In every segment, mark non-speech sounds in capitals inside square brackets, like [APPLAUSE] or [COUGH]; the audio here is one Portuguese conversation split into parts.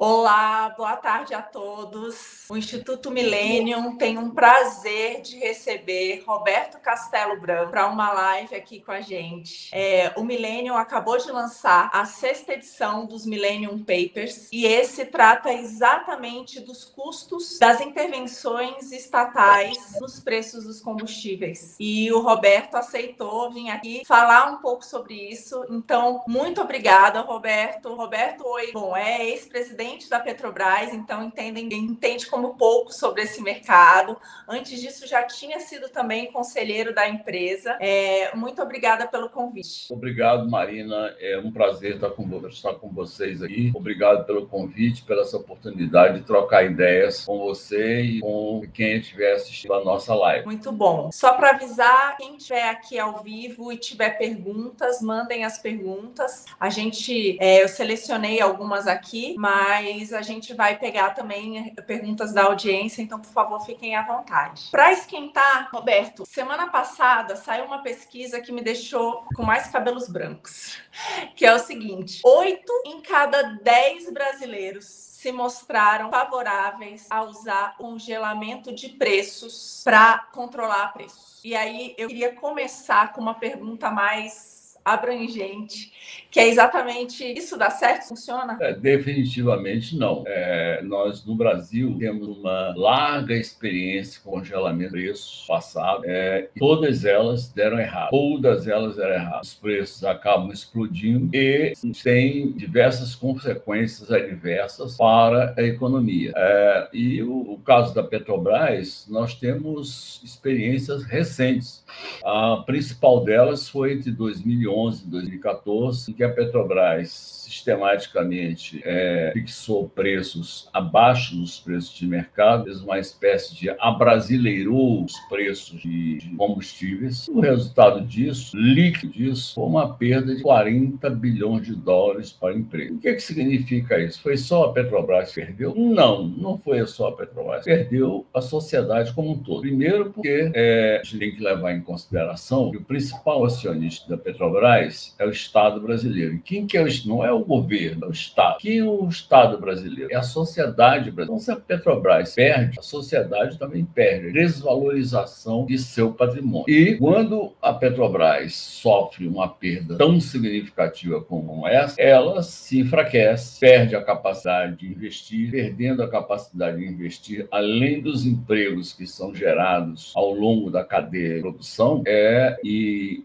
Olá, boa tarde a todos. O Instituto Millennium tem um prazer de receber Roberto Castelo Branco para uma live aqui com a gente. É, o Millennium acabou de lançar a sexta edição dos Millennium Papers e esse trata exatamente dos custos das intervenções estatais nos preços dos combustíveis. E o Roberto aceitou vir aqui falar um pouco sobre isso. Então, muito obrigada, Roberto. Roberto, oi. Bom, é ex-presidente da Petrobras, então entende, entende como pouco sobre esse mercado. Antes disso, já tinha sido também conselheiro da empresa. É, muito obrigada pelo convite. Obrigado, Marina. É um prazer estar com, estar com vocês aqui. Obrigado pelo convite, pela essa oportunidade de trocar ideias com você e com quem estiver assistindo a nossa live. Muito bom. Só para avisar, quem estiver aqui ao vivo e tiver perguntas, mandem as perguntas. A gente, é, eu selecionei algumas aqui, mas mas a gente vai pegar também perguntas da audiência, então, por favor, fiquem à vontade. Para esquentar, Roberto, semana passada saiu uma pesquisa que me deixou com mais cabelos brancos, [LAUGHS] que é o seguinte: oito em cada dez brasileiros se mostraram favoráveis a usar congelamento de preços para controlar preços. E aí eu queria começar com uma pergunta mais abrangente, que é exatamente isso dá certo? Funciona? É, definitivamente não. É, nós, no Brasil, temos uma larga experiência com congelamento de preços passado. É, todas elas deram errado. Todas elas deram errado. Os preços acabam explodindo e tem diversas consequências adversas para a economia. É, e o, o caso da Petrobras, nós temos experiências recentes. A principal delas foi entre 2011 2011, 2014, em que a Petrobras sistematicamente é, fixou preços abaixo dos preços de mercado, fez uma espécie de abrasileirou os preços de, de combustíveis. O resultado disso, líquido disso, foi uma perda de 40 bilhões de dólares para a empresa. O que, é que significa isso? Foi só a Petrobras que perdeu? Não, não foi só a Petrobras. Perdeu a sociedade como um todo. Primeiro porque é, a gente tem que levar em consideração que o principal acionista da Petrobras é o Estado brasileiro. E quem que é o, não é governo, é o Estado. Que o Estado brasileiro é a sociedade brasileira. Então, se a Petrobras perde, a sociedade também perde. Desvalorização de seu patrimônio. E quando a Petrobras sofre uma perda tão significativa como essa, ela se enfraquece, perde a capacidade de investir, perdendo a capacidade de investir, além dos empregos que são gerados ao longo da cadeia de produção, é, e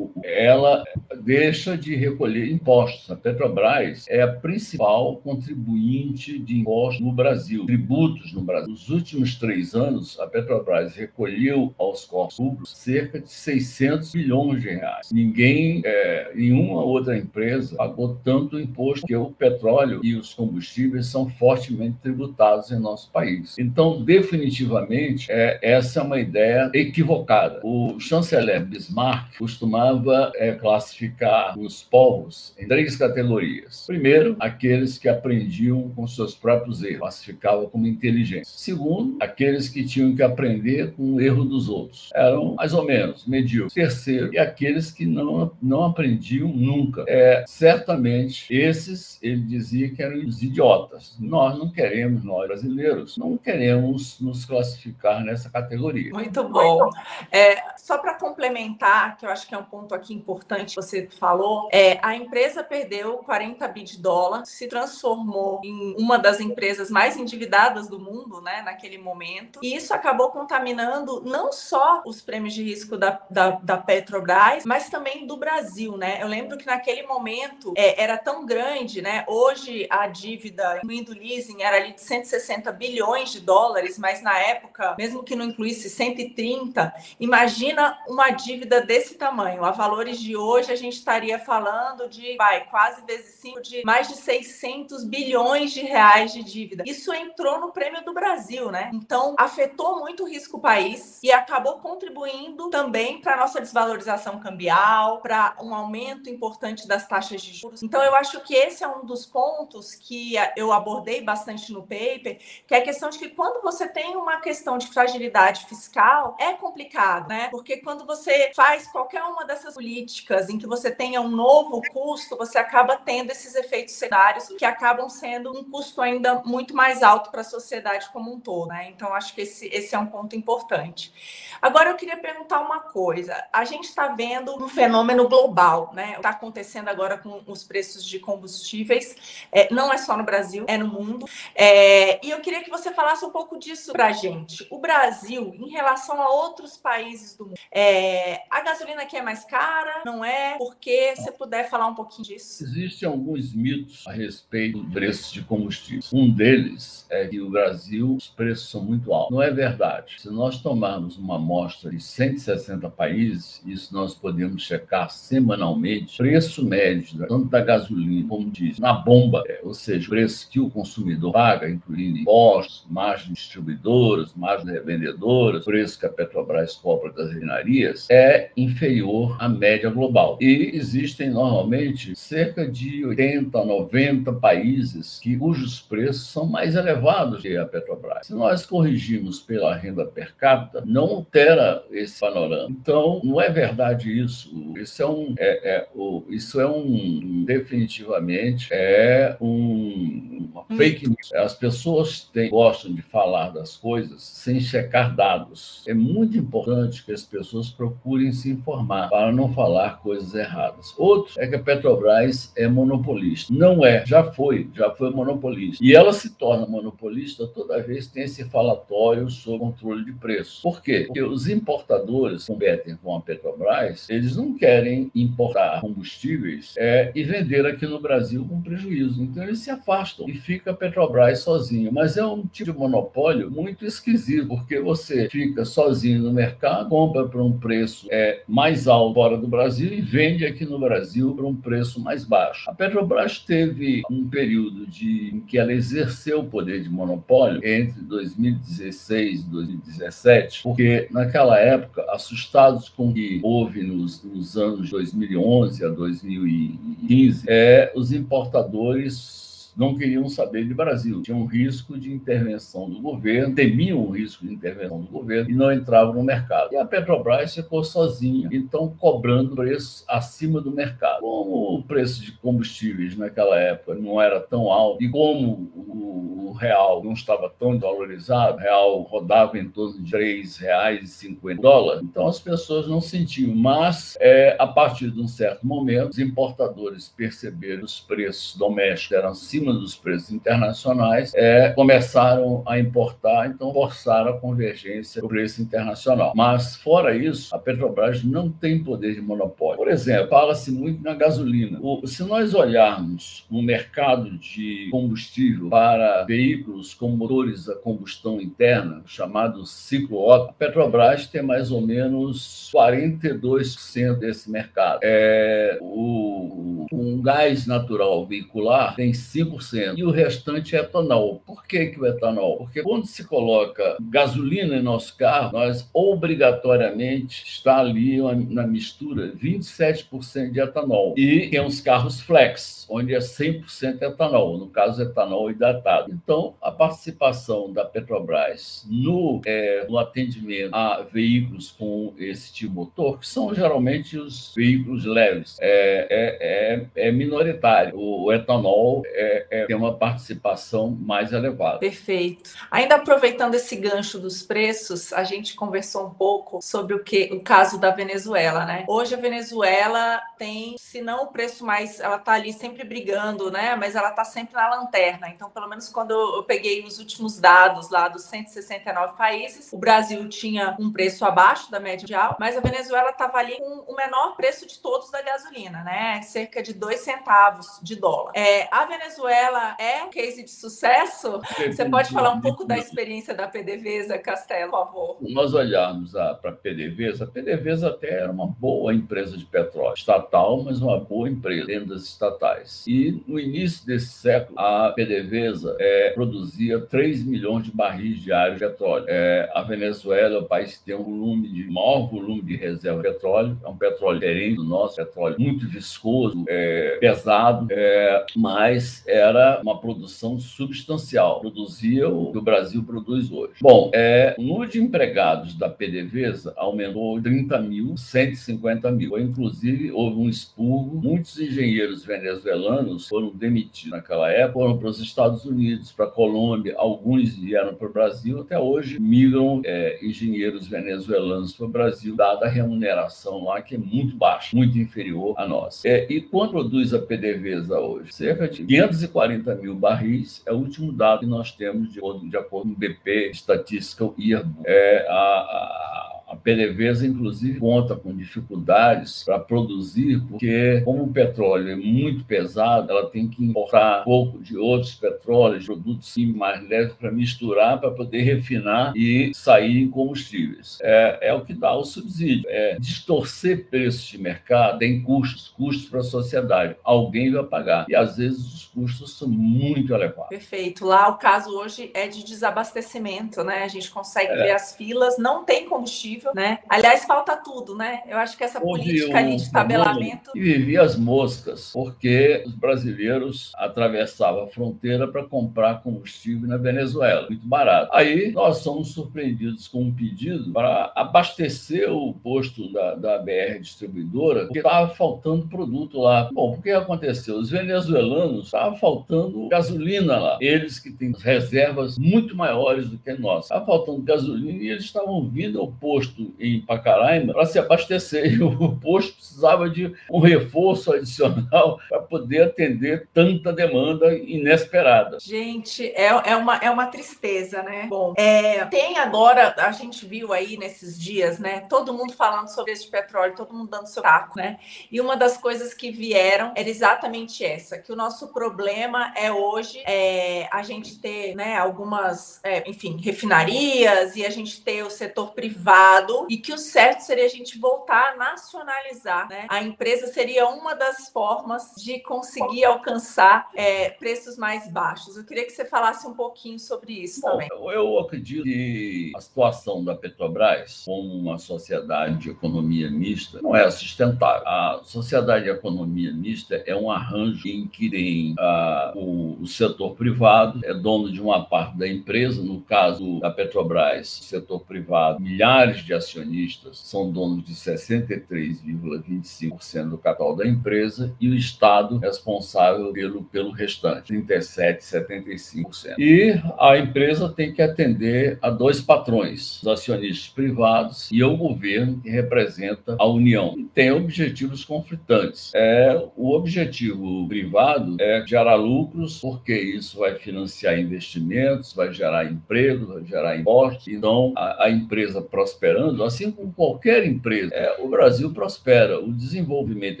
ela deixa de recolher impostos. A Petrobras Petrobras é a principal contribuinte de impostos no Brasil, tributos no Brasil. Nos últimos três anos, a Petrobras recolheu aos corpos públicos cerca de 600 bilhões de reais. Ninguém, é, nenhuma outra empresa pagou tanto imposto que o petróleo e os combustíveis são fortemente tributados em nosso país. Então, definitivamente, é, essa é uma ideia equivocada. O chanceler Bismarck costumava é, classificar os povos em três categorias Primeiro, aqueles que aprendiam com seus próprios erros, classificava como inteligência. Segundo, aqueles que tinham que aprender com o erro dos outros. Eram mais ou menos medíocres. Terceiro, e aqueles que não, não aprendiam nunca. É, certamente, esses, ele dizia que eram os idiotas. Nós não queremos, nós brasileiros, não queremos nos classificar nessa categoria. Muito bom. É, só para complementar, que eu acho que é um ponto aqui importante, você falou, é, a empresa perdeu 40 40 bi de dólar, se transformou em uma das empresas mais endividadas do mundo, né, naquele momento. E isso acabou contaminando não só os prêmios de risco da, da, da Petrobras, mas também do Brasil, né? Eu lembro que naquele momento é, era tão grande, né? Hoje a dívida, incluindo leasing, era ali de 160 bilhões de dólares, mas na época, mesmo que não incluísse 130, imagina uma dívida desse tamanho. A valores de hoje, a gente estaria falando de, vai, quase vezes de mais de 600 bilhões de reais de dívida. Isso entrou no prêmio do Brasil, né? Então, afetou muito o risco país e acabou contribuindo também para a nossa desvalorização cambial, para um aumento importante das taxas de juros. Então, eu acho que esse é um dos pontos que eu abordei bastante no paper, que é a questão de que quando você tem uma questão de fragilidade fiscal, é complicado, né? Porque quando você faz qualquer uma dessas políticas em que você tenha um novo custo, você acaba tendo esses efeitos secundários que acabam sendo um custo ainda muito mais alto para a sociedade como um todo. Né? Então, acho que esse, esse é um ponto importante. Agora, eu queria perguntar uma coisa. A gente está vendo um fenômeno global, né? Está acontecendo agora com os preços de combustíveis. É, não é só no Brasil, é no mundo. É, e eu queria que você falasse um pouco disso para a gente. O Brasil, em relação a outros países do mundo, é, a gasolina aqui é mais cara? Não é? Por quê? Se puder falar um pouquinho disso. Existem alguns mitos a respeito do preço de combustível. Um deles é que o Brasil, os preços são muito altos. Não é verdade. Se nós tomarmos uma amostra de 160 países, isso nós podemos checar semanalmente, preço médio, tanto da gasolina como diz, na bomba, é, ou seja, o preço que o consumidor paga, incluindo impostos, margens distribuidoras, margens revendedoras, preço que a Petrobras cobra das refinarias, é inferior à média global. E existem normalmente cerca de 80, 90 países que, cujos preços são mais elevados que a Petrobras. Se nós corrigirmos pela renda per capita, não altera esse panorama. Então, não é verdade isso. Isso é um, é, é, isso é um definitivamente é um, uma fake news. As pessoas têm, gostam de falar das coisas sem checar dados. É muito importante que as pessoas procurem se informar para não falar coisas erradas. Outro é que a Petrobras é monopolista. Não é, já foi, já foi monopolista. E ela se torna monopolista toda vez que tem esse falatório sobre controle de preço. Por quê? Porque os importadores competem com a Petrobras, eles não querem importar combustíveis é, e vender aqui no Brasil com prejuízo. Então eles se afastam e fica a Petrobras sozinha. Mas é um tipo de monopólio muito esquisito, porque você fica sozinho no mercado, compra por um preço é, mais alto fora do Brasil e vende aqui no Brasil por um preço mais baixo. A Petrobras teve um período de, em que ela exerceu o poder de monopólio entre 2016 e 2017, porque naquela época, assustados com o que houve nos, nos anos 2011 a 2015, é, os importadores não queriam saber de Brasil. Tinham um risco de intervenção do governo, temiam o risco de intervenção do governo e não entravam no mercado. E a Petrobras ficou sozinha, então cobrando preços acima do mercado. Como o preço de combustíveis naquela época não era tão alto e como o, real não estava tão valorizado, o real rodava em torno de R$ 3,50 então as pessoas não sentiam. Mas, é, a partir de um certo momento, os importadores perceberam os preços domésticos eram acima acima dos preços internacionais, é, começaram a importar, então forçaram a convergência do preço internacional. Mas, fora isso, a Petrobras não tem poder de monopólio. Por exemplo, fala-se muito na gasolina. O, se nós olharmos no mercado de combustível para veículos com motores a combustão interna, chamado ciclo Otto, a Petrobras tem mais ou menos 42% desse mercado. É, o, um gás natural veicular tem 5 5%, e o restante é etanol. Por que, que o etanol? Porque quando se coloca gasolina em nosso carro, nós obrigatoriamente está ali na mistura 27% de etanol. E tem os carros flex, onde é 100% etanol, no caso etanol hidratado. Então, a participação da Petrobras no, é, no atendimento a veículos com esse tipo de motor, que são geralmente os veículos leves, é, é, é, é minoritário. O, o etanol é, é, tem uma participação mais elevada. Perfeito. Ainda aproveitando esse gancho dos preços, a gente conversou um pouco sobre o que o caso da Venezuela, né? Hoje a Venezuela tem, se não o preço mais, ela tá ali sempre brigando, né? Mas ela tá sempre na lanterna. Então, pelo menos quando eu peguei os últimos dados lá dos 169 países, o Brasil tinha um preço abaixo da média mundial, mas a Venezuela estava ali com o menor preço de todos da gasolina, né? Cerca de dois centavos de dólar. É, a Venezuela ela é um case de sucesso? Você pode falar um pouco da experiência da PDVSA, Castelo, por favor? Nós olharmos para a PDVSA, a PDVSA até era uma boa empresa de petróleo, estatal, mas uma boa empresa dentro das estatais. E no início desse século, a PDVSA é, produzia 3 milhões de barris diários de petróleo. É, a Venezuela é o país que tem um volume de maior volume de reserva de petróleo, é um petróleo diferente do nosso, petróleo muito viscoso, é, pesado, é, mas era uma produção substancial, produzia o que o Brasil produz hoje. Bom, é, o número de empregados da PDVSA aumentou 30 mil, 150 mil. Foi, inclusive, houve um expurgo, muitos engenheiros venezuelanos foram demitidos naquela época, foram para os Estados Unidos, para a Colômbia, alguns vieram para o Brasil, até hoje migram é, engenheiros venezuelanos para o Brasil, dada a remuneração lá, que é muito baixa, muito inferior à nossa. É, e quanto produz a PDVSA hoje? Cerca de 540 mil barris, é o último dado que nós temos de, de acordo com o BP Statistical Yearbook. É, a, a a PDVSA, inclusive, conta com dificuldades para produzir, porque, como o petróleo é muito pesado, ela tem que importar um pouco de outros petróleos, produtos mais leves, para misturar, para poder refinar e sair em combustíveis. É, é o que dá o subsídio. É distorcer preços de mercado tem custos, custos para a sociedade. Alguém vai pagar. E, às vezes, os custos são muito elevados. Perfeito. Lá, o caso hoje é de desabastecimento, né? A gente consegue é. ver as filas, não tem combustível né? Aliás, falta tudo, né? Eu acho que essa política ali de tabelamento. E vivia as moscas, porque os brasileiros atravessavam a fronteira para comprar combustível na Venezuela, muito barato. Aí nós somos surpreendidos com um pedido para abastecer o posto da, da BR distribuidora, porque estava faltando produto lá. Bom, o que aconteceu? Os venezuelanos estavam faltando gasolina lá. Eles que têm reservas muito maiores do que nós. Estava faltando gasolina e eles estavam vindo ao posto posto em Pacaraima para se abastecer. E [LAUGHS] o posto precisava de um reforço adicional [LAUGHS] para poder atender tanta demanda inesperada. Gente, é, é, uma, é uma tristeza, né? Bom, é, tem agora, a gente viu aí nesses dias, né? Todo mundo falando sobre esse petróleo, todo mundo dando seu taco, né? E uma das coisas que vieram era exatamente essa, que o nosso problema é hoje é, a gente ter, né, algumas, é, enfim, refinarias e a gente ter o setor privado e que o certo seria a gente voltar a nacionalizar. Né? A empresa seria uma das formas de conseguir alcançar é, preços mais baixos. Eu queria que você falasse um pouquinho sobre isso Bom, também. Eu acredito que a situação da Petrobras como uma sociedade de economia mista não é sustentável. A sociedade de economia mista é um arranjo em que tem uh, o, o setor privado é dono de uma parte da empresa, no caso da Petrobras, setor privado, milhares de acionistas são donos de 63,25% do capital da empresa e o Estado responsável pelo, pelo restante, 37,75%. E a empresa tem que atender a dois patrões, os acionistas privados e o governo, que representa a União. E tem objetivos conflitantes. É, o objetivo privado é gerar lucros, porque isso vai financiar investimentos, vai gerar emprego, vai gerar impostos. Então, a, a empresa prosperando prosperando, assim como qualquer empresa, é, o Brasil prospera. O desenvolvimento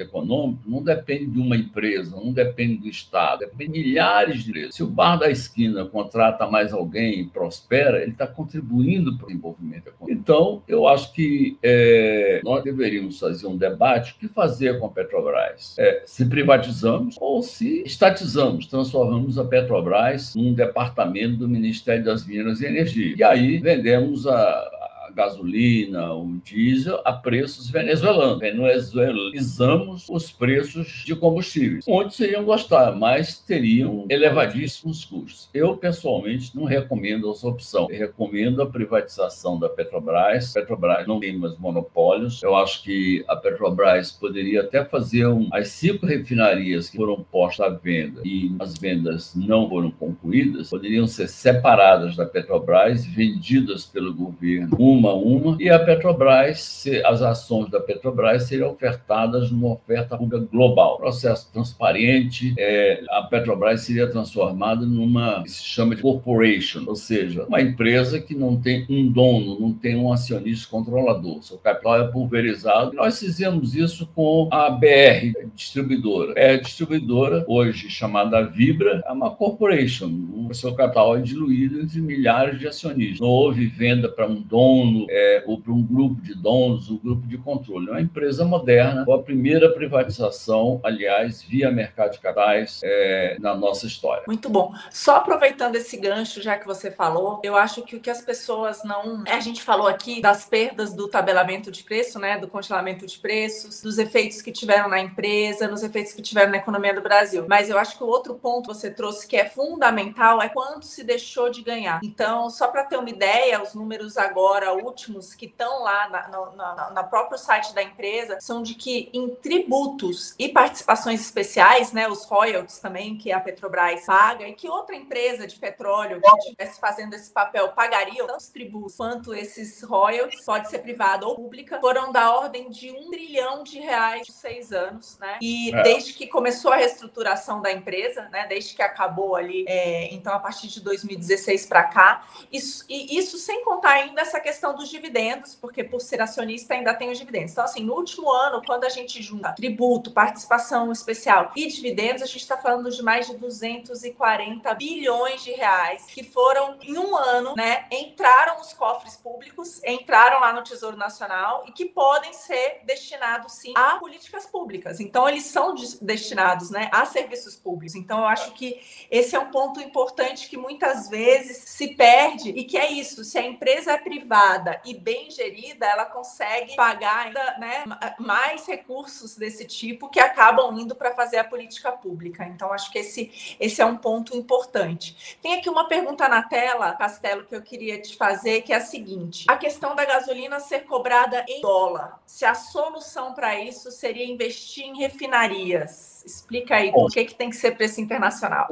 econômico não depende de uma empresa, não depende do Estado, depende de milhares de empresas. Se o bar da esquina contrata mais alguém e prospera, ele está contribuindo para o desenvolvimento econômico. Então, eu acho que é, nós deveríamos fazer um debate: o que fazer com a Petrobras? É, se privatizamos ou se estatizamos, transformamos a Petrobras num departamento do Ministério das Minas e Energia. E aí vendemos a gasolina, o diesel, a preços venezuelanos. Venezuelizamos os preços de combustíveis. Muitos iriam gostar, mas teriam elevadíssimos custos. Eu, pessoalmente, não recomendo essa opção. Eu recomendo a privatização da Petrobras. Petrobras não tem mais monopólios. Eu acho que a Petrobras poderia até fazer um, as cinco refinarias que foram postas à venda e as vendas não foram concluídas, poderiam ser separadas da Petrobras, vendidas pelo governo, uma a uma, e a Petrobras, as ações da Petrobras seriam ofertadas numa oferta pública global. Processo transparente, é, a Petrobras seria transformada numa que se chama de corporation, ou seja, uma empresa que não tem um dono, não tem um acionista controlador, seu capital é pulverizado. Nós fizemos isso com a BR, distribuidora. É distribuidora, hoje chamada Vibra, é uma corporation, o seu capital é diluído entre milhares de acionistas. Não houve venda para um dono dono é, ou para um grupo de donos, um grupo de controle. É uma empresa moderna, com a primeira privatização, aliás, via mercado de capitais é, na nossa história. Muito bom. Só aproveitando esse gancho, já que você falou, eu acho que o que as pessoas não. A gente falou aqui das perdas do tabelamento de preço, né? Do congelamento de preços, dos efeitos que tiveram na empresa, nos efeitos que tiveram na economia do Brasil. Mas eu acho que o outro ponto que você trouxe que é fundamental é quanto se deixou de ganhar. Então, só para ter uma ideia, os números agora últimos que estão lá na, na, na, próprio site da empresa são de que em tributos e participações especiais, né, os royalties também que a Petrobras paga e que outra empresa de petróleo que estivesse fazendo esse papel pagaria tanto os tributos quanto esses royalties, pode ser privada ou pública, foram da ordem de um trilhão de reais de seis anos, né? E é. desde que começou a reestruturação da empresa, né, desde que acabou ali, é, então a partir de 2016 para cá, isso, e isso sem contar ainda essa questão dos dividendos, porque por ser acionista ainda tem os dividendos. Então, assim, no último ano, quando a gente junta tributo, participação especial e dividendos, a gente está falando de mais de 240 bilhões de reais que foram em um ano, né? Entraram nos cofres públicos, entraram lá no Tesouro Nacional e que podem ser destinados sim a políticas públicas. Então, eles são destinados, né, a serviços públicos. Então, eu acho que esse é um ponto importante que muitas vezes se perde e que é isso. Se a empresa é privada e bem gerida, ela consegue pagar ainda, né, mais recursos desse tipo que acabam indo para fazer a política pública. Então, acho que esse, esse é um ponto importante. Tem aqui uma pergunta na tela, Castelo, que eu queria te fazer, que é a seguinte: a questão da gasolina ser cobrada em dólar. Se a solução para isso seria investir em refinarias. Explica aí Bom, por que, que tem que ser preço internacional.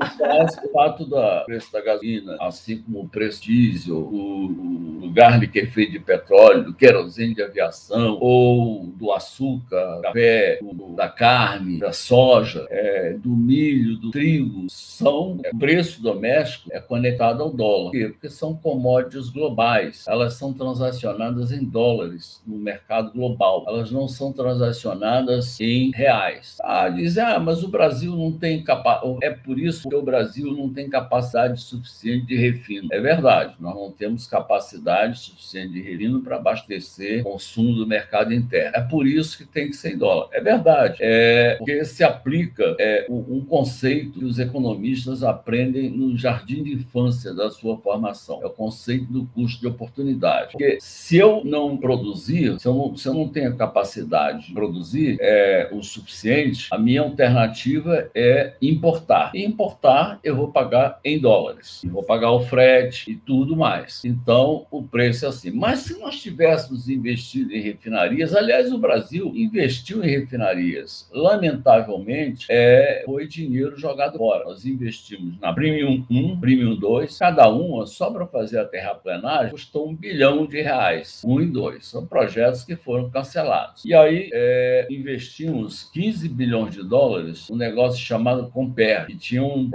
O fato do preço da gasolina, assim como o preço diesel, o, o lugar que é de petróleo, do querosene de aviação, ou do açúcar, café, do, da carne, da soja, é, do milho, do trigo, são é, o preço doméstico é conectado ao dólar. Por quê? Porque são commodities globais. Elas são transacionadas em dólares no mercado global. Elas não são transacionadas em reais. Ah, dizem, ah, mas o Brasil não tem capacidade. É por isso que o Brasil não tem capacidade suficiente de refino. É verdade, nós não temos capacidade suficiente de refino para abastecer o consumo do mercado interno. É por isso que tem que ser em dólar. É verdade. É porque se aplica é, um conceito que os economistas aprendem no jardim de infância da sua formação. É o conceito do custo de oportunidade. Porque se eu não produzir, se eu não, se eu não tenho capacidade de produzir é, o suficiente, a minha alternativa é importar. E importar eu vou pagar em dólares. E vou pagar o frete e tudo mais. Então, o preço é assim. Mas se nós tivéssemos investido em refinarias, aliás, o Brasil investiu em refinarias. Lamentavelmente, é, foi dinheiro jogado fora. Nós investimos na Premium 1, Premium 2, cada uma, só para fazer a terraplenagem, custou um bilhão de reais. Um e dois. São projetos que foram cancelados. E aí, é, investimos 15 bilhões de dólares um negócio chamado Comper, que tinha, um,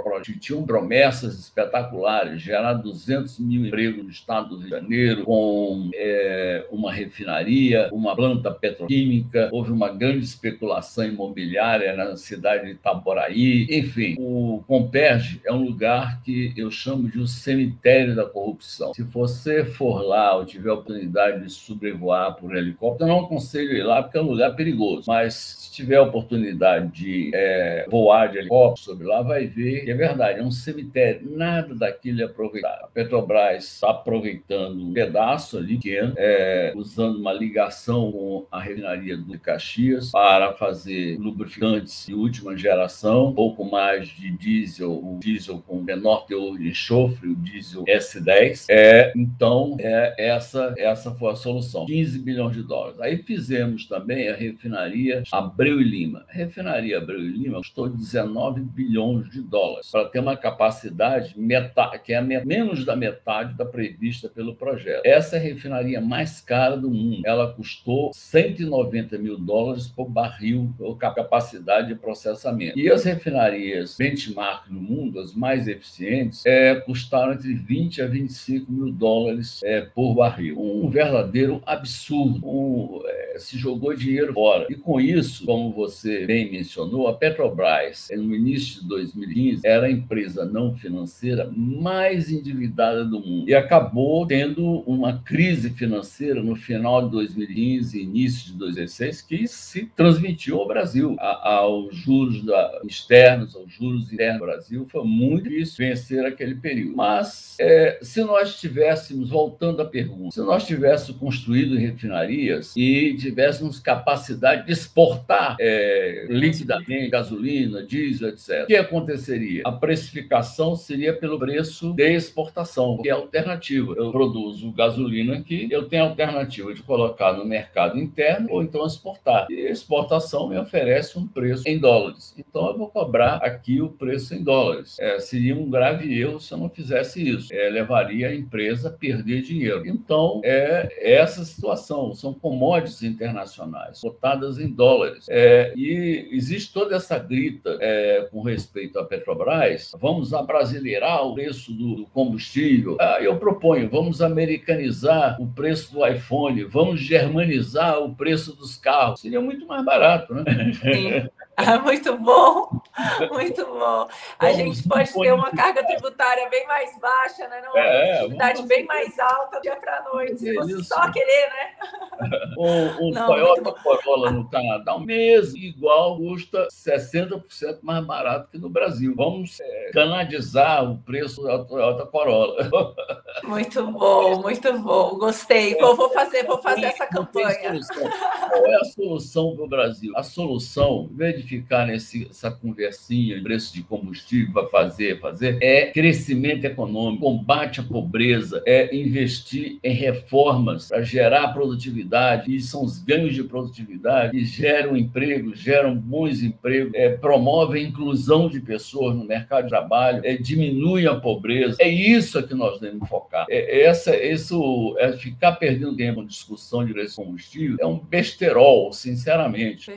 promessas espetaculares, gerar 200 mil empregos no estado do Rio de Janeiro, com é, uma refinaria, uma planta petroquímica, houve uma grande especulação imobiliária na cidade de Itaboraí, enfim, o Comperge é um lugar que eu chamo de um cemitério da corrupção. Se você for lá ou tiver a oportunidade de sobrevoar por helicóptero, não aconselho ir lá porque é um lugar perigoso, mas se tiver a oportunidade de é, voar de helicóptero sobre lá, vai ver que é verdade, é um cemitério, nada daquilo é aproveitado. A Petrobras está aproveitando um pedaço ali pequeno, é, usando uma ligação com a refinaria do Caxias para fazer lubrificantes de última geração, um pouco mais de diesel, o diesel com menor teor de enxofre, o diesel S10. É, então, é, essa, essa foi a solução. 15 bilhões de dólares. Aí fizemos também a refinaria Abreu e Lima. A refinaria Abreu e Lima custou 19 bilhões de dólares para ter uma capacidade metade, que é menos da metade da prevista pelo projeto. Essa é refinaria mais cara do mundo. Ela custou 190 mil dólares por barril, ou capacidade de processamento. E as refinarias benchmark no mundo, as mais eficientes, é, custaram entre 20 a 25 mil dólares é, por barril. Um verdadeiro absurdo. Um, é, se jogou dinheiro fora. E com isso, como você bem mencionou, a Petrobras, no início de 2015, era a empresa não financeira mais endividada do mundo e acabou tendo uma crise financeira no final de 2015, início de 2016, que se transmitiu ao Brasil, aos juros externos, aos juros internos do Brasil. Foi muito difícil vencer aquele período. Mas é, se nós tivéssemos, voltando à pergunta, se nós tivéssemos construído refinarias e tivéssemos capacidade de exportar é, liquidamente gasolina, diesel, etc., o que aconteceria? A precificação seria pelo preço de exportação, que é alternativa. Eu produzo gasolina aqui, eu tenho a alternativa de colocar no mercado interno ou então exportar. E exportação me oferece um preço em dólares. Então eu vou cobrar aqui o preço em dólares. É, seria um grave erro se eu não fizesse isso. É, levaria a empresa a perder dinheiro. Então, é essa situação. São commodities internacionais, cotadas em dólares. É, e existe toda essa grita é, com respeito à Petrobras. Vamos abrasileirar o preço do combustível. Ah, eu proponho, vamos americanizar o preço do iPhone, vamos germanizar o preço dos carros. Seria muito mais barato, né? Sim. [LAUGHS] Ah, muito bom, muito bom. A gente pode ter uma carga tributária bem mais baixa, né? Uma é, atividade bem mais alta dia para noite, se fosse só querer, né? O, [LAUGHS] o Não, Toyota Corolla no Canadá, mesmo igual, custa 60% mais barato que no Brasil. Vamos é, canadizar o preço da Toyota Corolla. [LAUGHS] Muito bom, muito bom. Gostei. É, vou, vou fazer, vou fazer essa campanha. Qual é a solução para o Brasil? A solução, em vez de ficar nessa conversinha de preço de combustível para fazer, fazer, é crescimento econômico, combate à pobreza, é investir em reformas para gerar produtividade, e são os ganhos de produtividade que geram emprego, geram bons empregos, é, promovem a inclusão de pessoas no mercado de trabalho, é, diminui a pobreza. É isso que nós devemos focar. É, essa, isso, é ficar perdendo tempo em discussão de combustível é um besterol, sinceramente.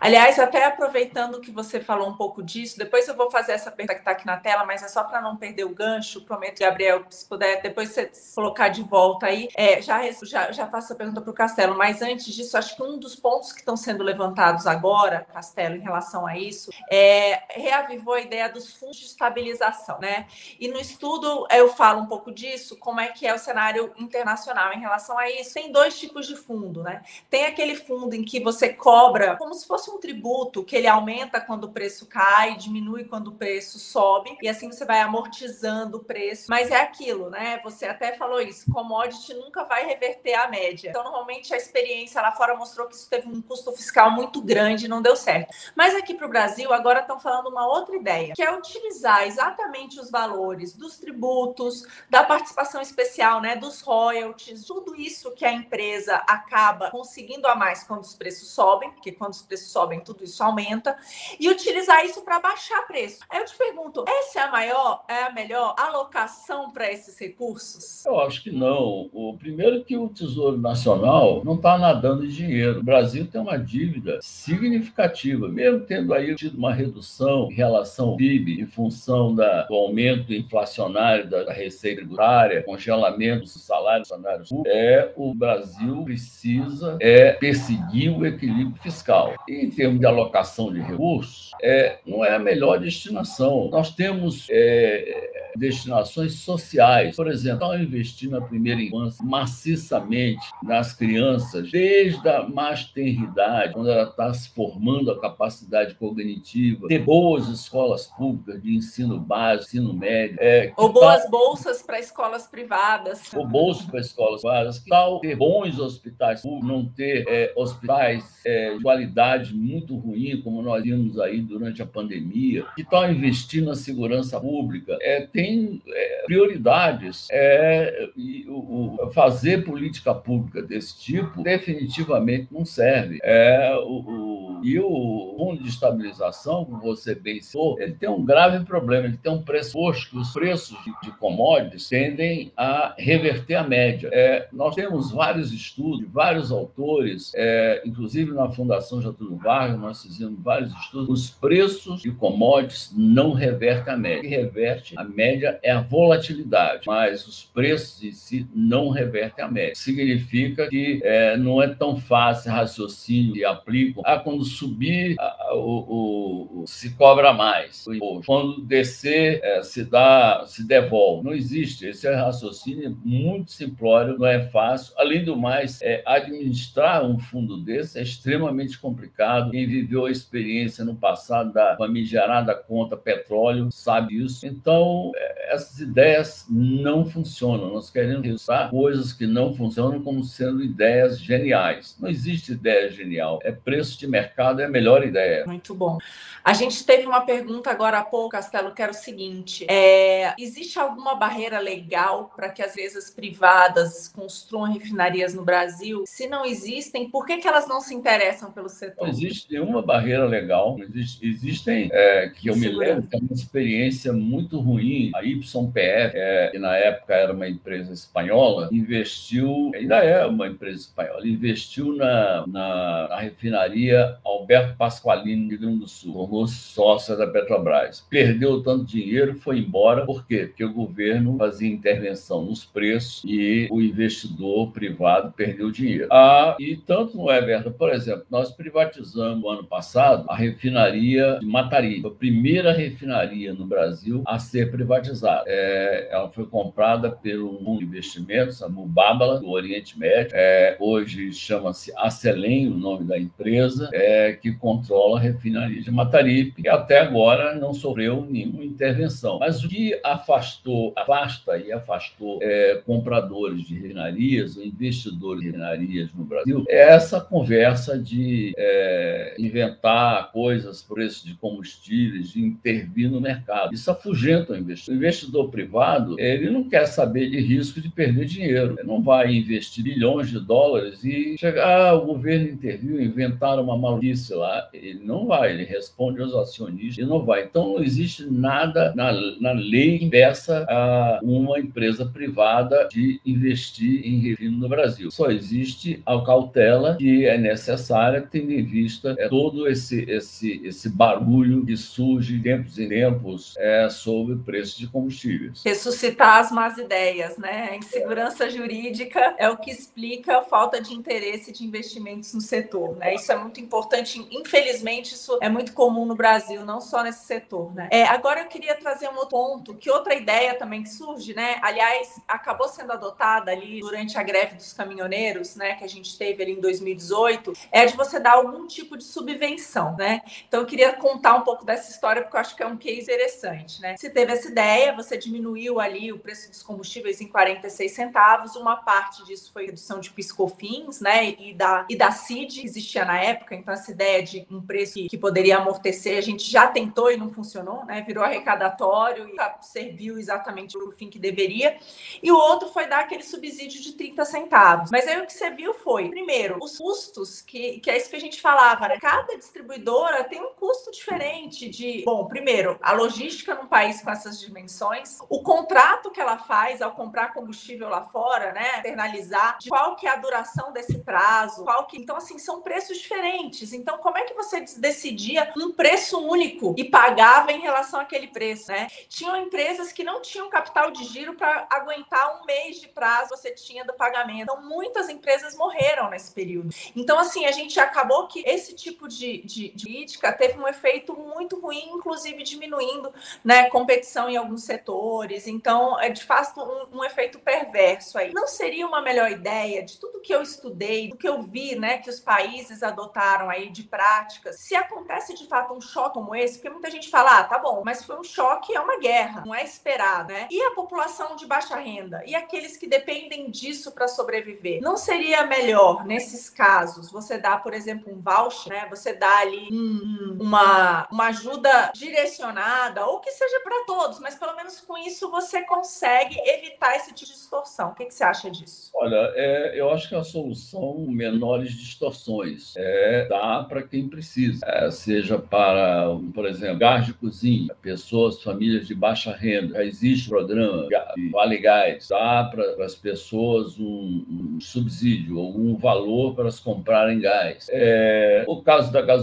Aliás, até aproveitar aproveitando que você falou um pouco disso, depois eu vou fazer essa pergunta que está aqui na tela, mas é só para não perder o gancho. Prometo, Gabriel, se puder, depois você colocar de volta aí. É, já, já, já faço a pergunta para o Castelo, mas antes disso, acho que um dos pontos que estão sendo levantados agora, Castelo, em relação a isso, é reavivou a ideia dos fundos de estabilização, né? E no estudo eu falo um pouco disso, como é que é o cenário internacional em relação a isso. Tem dois tipos de fundo, né? Tem aquele fundo em que você cobra como se fosse um tributo que ele aumenta quando o preço cai, diminui quando o preço sobe, e assim você vai amortizando o preço. Mas é aquilo, né? Você até falou isso: commodity nunca vai reverter a média. Então, normalmente, a experiência lá fora mostrou que isso teve um custo fiscal muito grande e não deu certo. Mas aqui para o Brasil, agora estão falando uma outra ideia, que é utilizar exatamente os valores dos tributos, da participação especial, né? Dos royalties, tudo isso que a empresa acaba conseguindo a mais quando os preços sobem, porque quando os preços sobem, tudo isso aumenta aumenta e utilizar isso para baixar preço. Aí eu te pergunto, essa é a maior, é a melhor alocação para esses recursos? Eu acho que não. O primeiro que o Tesouro Nacional não está nadando de dinheiro. O Brasil tem uma dívida significativa, mesmo tendo aí tido uma redução em relação ao PIB em função da, do aumento inflacionário da, da receita tributária, congelamento dos salários funcionários é o Brasil precisa é perseguir o equilíbrio fiscal. E em termos de alocação de recursos é, não é a melhor destinação. Nós temos é, destinações sociais. Por exemplo, ao investir na primeira infância maciçamente nas crianças, desde a mais tenridade, quando ela está se formando a capacidade cognitiva, ter boas escolas públicas de ensino básico, ensino médio. É, Ou boas tal... bolsas para escolas privadas. Ou bolsas para escolas privadas. Que tal ter bons hospitais públicos, não ter é, hospitais é, de qualidade muito ruim, como nós vimos aí durante a pandemia, que estão investindo na segurança pública, é, tem é, prioridades. É, e o, o, fazer política pública desse tipo definitivamente não serve. É, o, o E o fundo de estabilização, como você bem citou, ele tem um grave problema, ele tem um preço que os preços de, de commodities tendem a reverter a média. É, nós temos vários estudos, vários autores, é, inclusive na Fundação Getúlio Vargas, nós fizemos vários estudos, os preços de commodities não revertem a média. O que reverte a média é a volatilidade, mas os preços em si não revertem a média. Significa que é, não é tão fácil raciocínio e aplicam. Ah, quando subir, o, o, se cobra mais. Quando descer, é, se dá, se devolve. Não existe. Esse é raciocínio muito simplório, não é fácil. Além do mais, é, administrar um fundo desse é extremamente complicado. Quem viveu a experiência no passado da famigerada conta petróleo sabe isso. Então, é, essas ideias não funcionam. Nós queremos usar coisas que não funcionam como sendo ideias geniais. Não existe ideia genial. É preço de mercado, é a melhor ideia. Muito bom. A gente teve uma pergunta agora há pouco, Castelo, que era o seguinte: é, existe alguma barreira legal para que as empresas privadas construam refinarias no Brasil? Se não existem, por que, que elas não se interessam pelo setor? Não existe nenhuma barreira legal. Existe, existem, é, que eu me lembro, que é uma experiência muito ruim. A YPF, é, que na época era uma empresa espanhola, investiu, ainda é uma empresa espanhola, investiu na, na, na refinaria Alberto Pasqualini, no Rio Grande do Sul tornou sócia da Petrobras. Perdeu tanto dinheiro, foi embora. Por quê? Porque o governo fazia intervenção nos preços e o investidor privado perdeu dinheiro. Ah, e tanto no Everton, por exemplo, nós privatizamos ano passado a refinaria de Matari, a primeira refinaria no Brasil a ser privatizada. É, ela foi comprada pelo Mundo Investimentos, a Mubabala, do Oriente Médio. É, hoje chama-se Acelém, o nome da empresa, é, que controla a refinaria de Matari. Caparipe, que até agora não sofreu nenhuma intervenção. Mas o que afastou, afasta e afastou é, compradores de refinarias, investidores de refinarias no Brasil, é essa conversa de é, inventar coisas, preços de combustíveis, de intervir no mercado. Isso afugenta o investidor. O investidor privado, ele não quer saber de risco de perder dinheiro. Ele não vai investir bilhões de dólares e chegar, ah, o governo interviu, inventaram uma maluquice lá. Ele não vai, ele responde aos acionistas e não vai. Então, não existe nada na, na lei que impeça a uma empresa privada de investir em refino no Brasil. Só existe a cautela que é necessária, tendo em vista é, todo esse, esse, esse barulho que surge de tempos em tempos é, sobre o preço de combustíveis. Ressuscitar as más ideias, né? A insegurança jurídica é o que explica a falta de interesse de investimentos no setor, né? Isso é muito importante. Infelizmente, isso é muito comum no Brasil, não só nesse setor, né? É, agora eu queria trazer um outro ponto, que outra ideia também que surge, né? Aliás, acabou sendo adotada ali durante a greve dos caminhoneiros, né? Que a gente teve ali em 2018, é de você dar algum tipo de subvenção, né? Então eu queria contar um pouco dessa história, porque eu acho que é um case interessante, né? Se teve essa ideia, você diminuiu ali o preço dos combustíveis em 46 centavos, uma parte disso foi redução de piscofins, né? E da, e da CID, que existia na época, então essa ideia de um preço que, poderia amortecer a gente já tentou e não funcionou, né? Virou arrecadatório e serviu exatamente para o fim que deveria. E o outro foi dar aquele subsídio de 30 centavos. Mas aí o que você viu foi, primeiro, os custos, que, que é isso que a gente falava, né? Cada distribuidora tem um custo diferente de, bom, primeiro, a logística num país com essas dimensões, o contrato que ela faz ao comprar combustível lá fora, né? Internalizar, de qual que é a duração desse prazo, qual que. Então, assim, são preços diferentes. Então, como é que você decidia um preço único e pagava em relação àquele preço, né? Tinham empresas que não tinham capital de giro para aguentar um mês de prazo você tinha do pagamento. Então, muitas empresas morreram nesse período. Então, assim, a gente acabou que esse tipo de, de, de política teve um efeito muito ruim, inclusive diminuindo né, competição em alguns setores. Então, é de fato um, um efeito perverso aí. Não seria uma melhor ideia de tudo que eu estudei, do que eu vi, né, que os países adotaram aí de práticas, se acontece de fato um choque como esse, porque muita gente fala, ah, tá bom, mas foi um choque, é uma guerra, não é esperado, né? E a população de baixa renda? E aqueles que dependem disso para sobreviver? Não seria melhor, nesses casos, você dar, por exemplo, um voucher, né? Você dá ali um, uma, uma ajuda direcionada, ou que seja para todos, mas pelo menos com isso você consegue evitar esse tipo de distorção. O que, que você acha disso? Olha, é, eu acho que a solução menores distorções é dar dá para quem precisa, é, seja para, por exemplo, gás de cozinha, pessoas, famílias de baixa renda. Já existe um programa Vale Gás, dá para as pessoas um, um, subsídio ou um valor para elas comprarem gás. É, o caso da gasolina,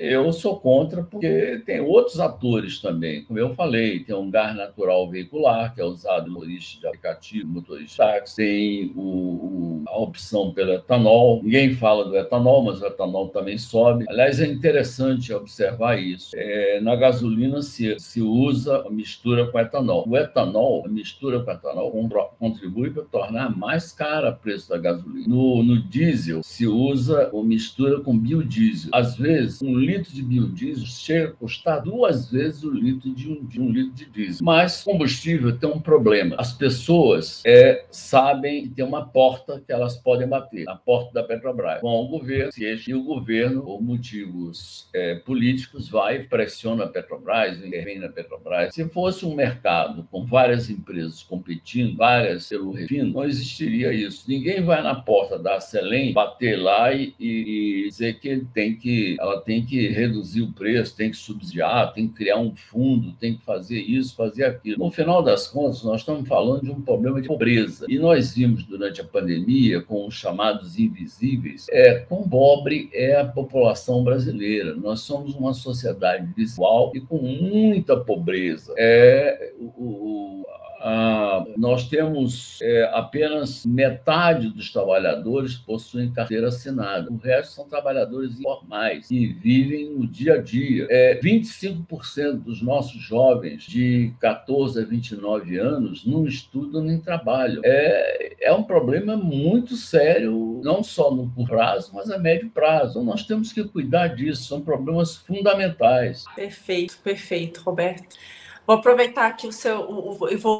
eu sou contra porque tem outros atores também. Como eu falei, tem um gás natural veicular, que é usado no motorista de aplicativo, motorista de táxi, tem o, o, a opção pelo etanol. Ninguém fala do etanol, mas o etanol também sobe. Aliás, é interessante observar isso. É, na gasolina se, se usa a mistura com etanol. O etanol, a mistura com etanol, contribui para tornar mais cara o preço da gasolina. No, no diesel, se usa a mistura com biodiesel. Às vezes, um litro de biodiesel chega a custar duas vezes o litro de um, de um litro de diesel. Mas combustível tem um problema. As pessoas é, sabem que tem uma porta que elas podem bater, a porta da Petrobras. Com o governo, e o governo, por motivos é, políticos, vai pressiona a Petrobras, intervém na Petrobras. Se fosse um mercado com várias empresas competindo, várias pelo refino, não existiria isso. Ninguém vai na porta da Selem bater lá e, e dizer que ele tem que, ela tem que reduzir o preço, tem que subsidiar, tem que criar um fundo, tem que fazer isso, fazer aquilo. No final das contas, nós estamos falando de um problema de pobreza. E nós vimos durante a pandemia, com os chamados invisíveis, é, quão pobre é a população brasileira. Nós somos uma sociedade visual e com muita pobreza. É, o, o ah, nós temos é, apenas metade dos trabalhadores possuem carteira assinada. O resto são trabalhadores informais e vivem no dia a dia. É, 25% dos nossos jovens de 14 a 29 anos não estudam nem trabalham. É, é um problema muito sério, não só no curto prazo, mas a médio prazo. Então, nós temos que cuidar disso, são problemas fundamentais. Perfeito, perfeito, Roberto. Vou aproveitar aqui o seu. e vou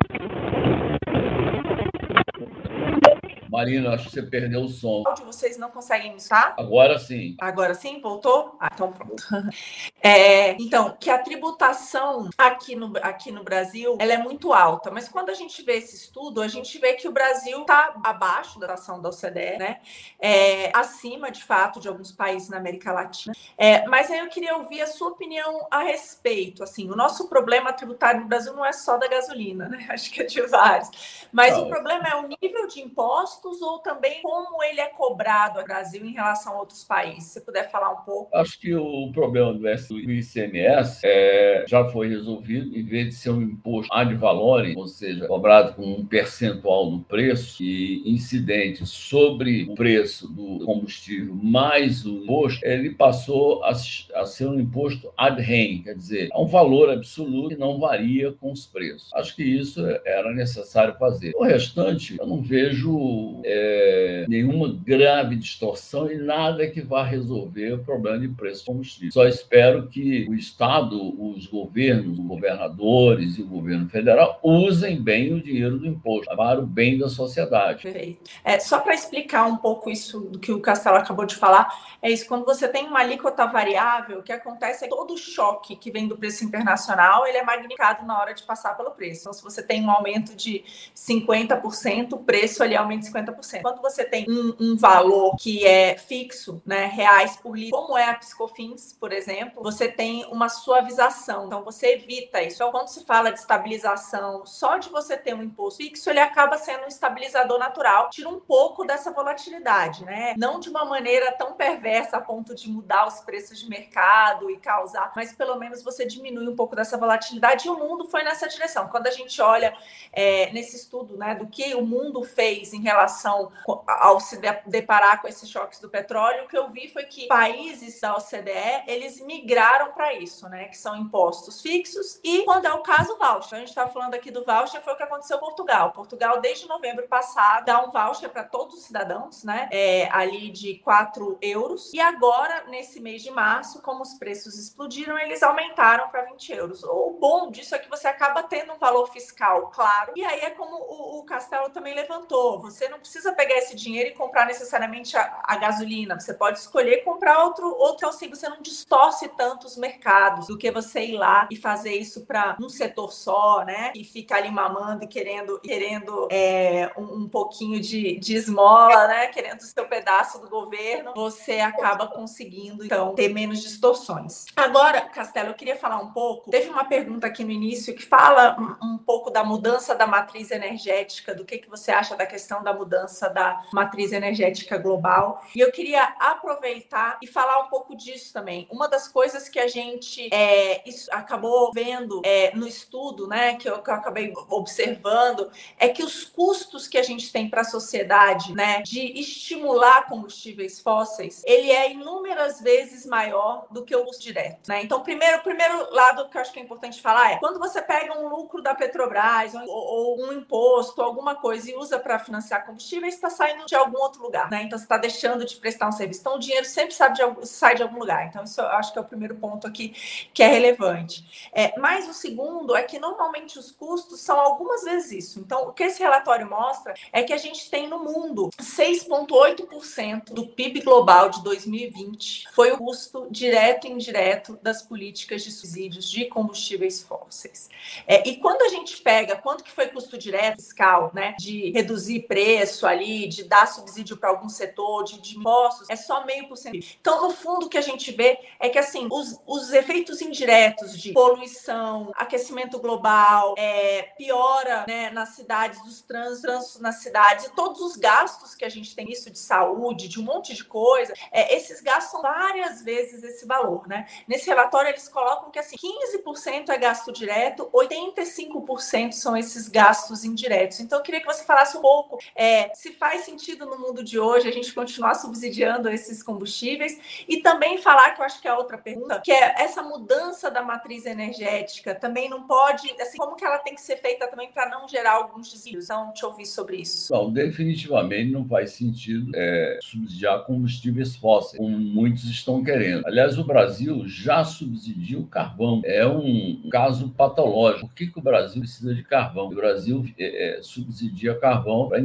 Marina, acho que você perdeu o som. Áudio vocês não conseguem me escutar? Agora sim. Agora sim? Voltou? Ah, então pronto. [LAUGHS] É, então, que a tributação aqui no, aqui no Brasil, ela é muito alta. Mas quando a gente vê esse estudo, a gente vê que o Brasil está abaixo da ação da OCDE, né? É, acima, de fato, de alguns países na América Latina. É, mas aí eu queria ouvir a sua opinião a respeito. Assim, o nosso problema tributário no Brasil não é só da gasolina, né? [LAUGHS] Acho que é de vários. Mas o problema é o nível de impostos impostos ou também como ele é cobrado no Brasil em relação a outros países? Se puder falar um pouco. Acho que o problema do ICMS é, já foi resolvido. Em vez de ser um imposto ad valorem, ou seja, cobrado com um percentual do preço e incidente sobre o preço do combustível mais o imposto, ele passou a, a ser um imposto ad rem, quer dizer, é um valor absoluto que não varia com os preços. Acho que isso era necessário fazer. O restante, eu não vejo é, nenhuma grave distorção e nada que vá resolver o problema de preço do combustível. Só espero que o Estado, os governos, os governadores e o governo federal usem bem o dinheiro do imposto para o bem da sociedade. Perfeito. É, só para explicar um pouco isso do que o Castelo acabou de falar, é isso, quando você tem uma alíquota variável, o que acontece é que todo choque que vem do preço internacional, ele é magnificado na hora de passar pelo preço. Então, se você tem um aumento de 50%, o preço ali aumenta 50%. 50%. Quando você tem um, um, valor que é fixo, né, reais por litro, como é a Piscofins, por exemplo, você tem uma suavização. Então, você evita isso. Então, quando se fala de estabilização, só de você ter um imposto fixo, ele acaba sendo um estabilizador natural, tira um pouco dessa volatilidade, né? Não de uma maneira tão perversa a ponto de mudar os preços de mercado e causar, mas pelo menos você diminui um pouco dessa volatilidade e o mundo foi nessa direção. Quando a gente olha é, nesse estudo, né, do que o mundo fez em relação relação ao se deparar com esses choques do petróleo, o que eu vi foi que países da OCDE, eles migraram para isso, né? Que são impostos fixos e, quando é o caso, voucher. A gente está falando aqui do voucher, foi o que aconteceu em Portugal. Portugal, desde novembro passado, dá um voucher para todos os cidadãos, né? É, ali de 4 euros. E agora, nesse mês de março, como os preços explodiram, eles aumentaram para 20 euros. O bom disso é que você acaba tendo um valor fiscal claro. E aí é como o, o Castelo também levantou. Você não precisa pegar esse dinheiro e comprar necessariamente a, a gasolina. Você pode escolher comprar outro, outro assim, você não distorce tanto os mercados do que você ir lá e fazer isso para um setor só, né? E ficar ali mamando e querendo, querendo é, um, um, pouquinho de, de esmola, né? Querendo o seu pedaço do governo, você acaba conseguindo, então, ter menos distorções. Agora, Castelo, eu queria falar um pouco. Teve uma pergunta aqui no início que fala um, um pouco da mudança da matriz energética, do que, que você acha da questão da mudança da matriz energética global. E eu queria aproveitar e falar um pouco disso também. Uma das coisas que a gente é, acabou vendo é, no estudo, né, que eu, que eu acabei observando, é que os custos que a gente tem para a sociedade, né, de estimular combustíveis fósseis, ele é inúmeras vezes maior do que o custo direto, né? Então, primeiro, primeiro lado que eu acho que é importante falar é quando você pega um lucro da Petrobras ou, ou um imposto, alguma coisa e usa para financiar combustíveis, está saindo de algum outro lugar, né? Então, você está deixando de prestar um serviço. Então, o dinheiro sempre sabe de, sai de algum lugar. Então, isso eu acho que é o primeiro ponto aqui que é relevante. É, mas o segundo é que normalmente os custos são algumas vezes isso. Então, o que esse relatório mostra é que a gente tem no mundo 6,8% do PIB global de 2020 foi o custo direto e indireto das políticas de subsídios de combustíveis fósseis. É, e quando a gente pega quanto que foi custo direto fiscal, né, de reduzir preço ali, de dar subsídio para algum setor, de, de impostos, é só meio por cento. Então, no fundo, o que a gente vê é que assim os, os efeitos indiretos de poluição, aquecimento global, é, piora né, nas cidades, dos trânsitos nas cidades, todos os gastos que a gente tem isso de saúde, de um monte de coisa, é, esses gastos são várias vezes esse valor, né? Nesse relatório eles colocam que assim 15% é gasto direto, 85% são esses gastos indiretos. Então eu queria que você falasse um pouco é, se faz sentido no mundo de hoje a gente continuar subsidiando esses combustíveis e também falar que eu acho que é outra pergunta, que é essa mudança da matriz energética também não pode, assim, como que ela tem que ser feita também para não gerar alguns desvios? Então, te ouvir sobre isso. Não, definitivamente não faz sentido é, subsidiar combustíveis fósseis, como muitos estão querendo. Aliás, o Brasil já subsidia o carvão. É um caso patológico. Por que, que o Brasil precisa de carvão? O Brasil é, é, subsidia carvão para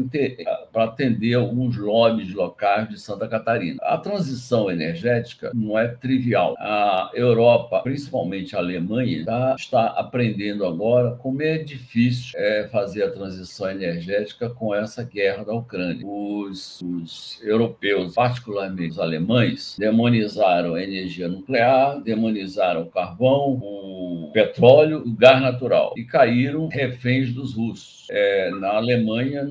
atender alguns lobbies locais de Santa Catarina. A transição energética não é trivial. A Europa, principalmente a Alemanha, tá, está aprendendo agora como é difícil é, fazer a transição energética com essa guerra da Ucrânia. Os, os europeus, particularmente os alemães, demonizaram a energia nuclear, demonizaram o carvão, o petróleo, o gás natural e caíram reféns dos russos. É, na Alemanha,